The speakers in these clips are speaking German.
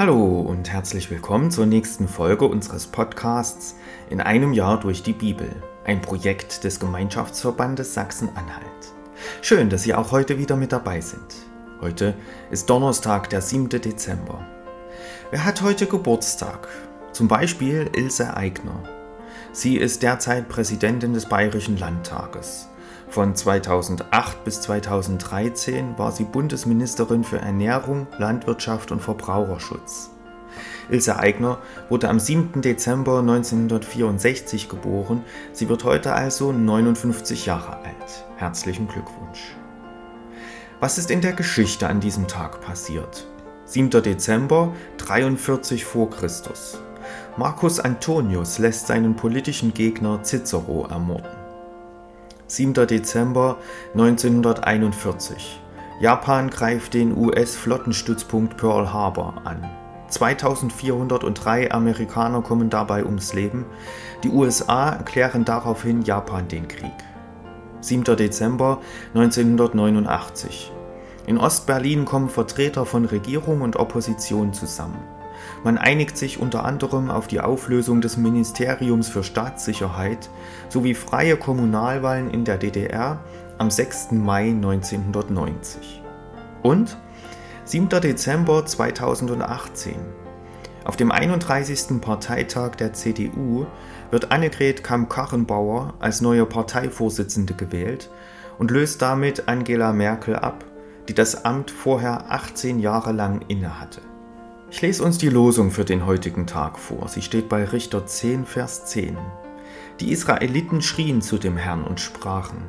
Hallo und herzlich willkommen zur nächsten Folge unseres Podcasts In einem Jahr durch die Bibel, ein Projekt des Gemeinschaftsverbandes Sachsen-Anhalt. Schön, dass Sie auch heute wieder mit dabei sind. Heute ist Donnerstag, der 7. Dezember. Wer hat heute Geburtstag? Zum Beispiel Ilse Aigner. Sie ist derzeit Präsidentin des Bayerischen Landtages. Von 2008 bis 2013 war sie Bundesministerin für Ernährung, Landwirtschaft und Verbraucherschutz. Ilse Aigner wurde am 7. Dezember 1964 geboren. Sie wird heute also 59 Jahre alt. Herzlichen Glückwunsch. Was ist in der Geschichte an diesem Tag passiert? 7. Dezember 43 vor Christus. Marcus Antonius lässt seinen politischen Gegner Cicero ermorden. 7. Dezember 1941. Japan greift den US-Flottenstützpunkt Pearl Harbor an. 2403 Amerikaner kommen dabei ums Leben. Die USA erklären daraufhin Japan den Krieg. 7. Dezember 1989. In Ostberlin kommen Vertreter von Regierung und Opposition zusammen. Man einigt sich unter anderem auf die Auflösung des Ministeriums für Staatssicherheit sowie freie Kommunalwahlen in der DDR am 6. Mai 1990. Und 7. Dezember 2018. Auf dem 31. Parteitag der CDU wird Annegret Kamm-Karrenbauer als neue Parteivorsitzende gewählt und löst damit Angela Merkel ab, die das Amt vorher 18 Jahre lang innehatte. Ich lese uns die Losung für den heutigen Tag vor. Sie steht bei Richter 10, Vers 10. Die Israeliten schrien zu dem Herrn und sprachen,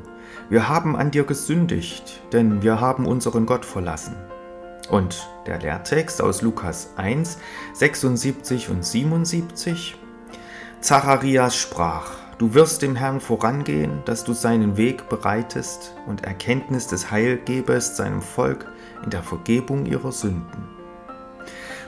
wir haben an dir gesündigt, denn wir haben unseren Gott verlassen. Und der Lehrtext aus Lukas 1, 76 und 77. Zacharias sprach, du wirst dem Herrn vorangehen, dass du seinen Weg bereitest und Erkenntnis des Heil gebest seinem Volk in der Vergebung ihrer Sünden.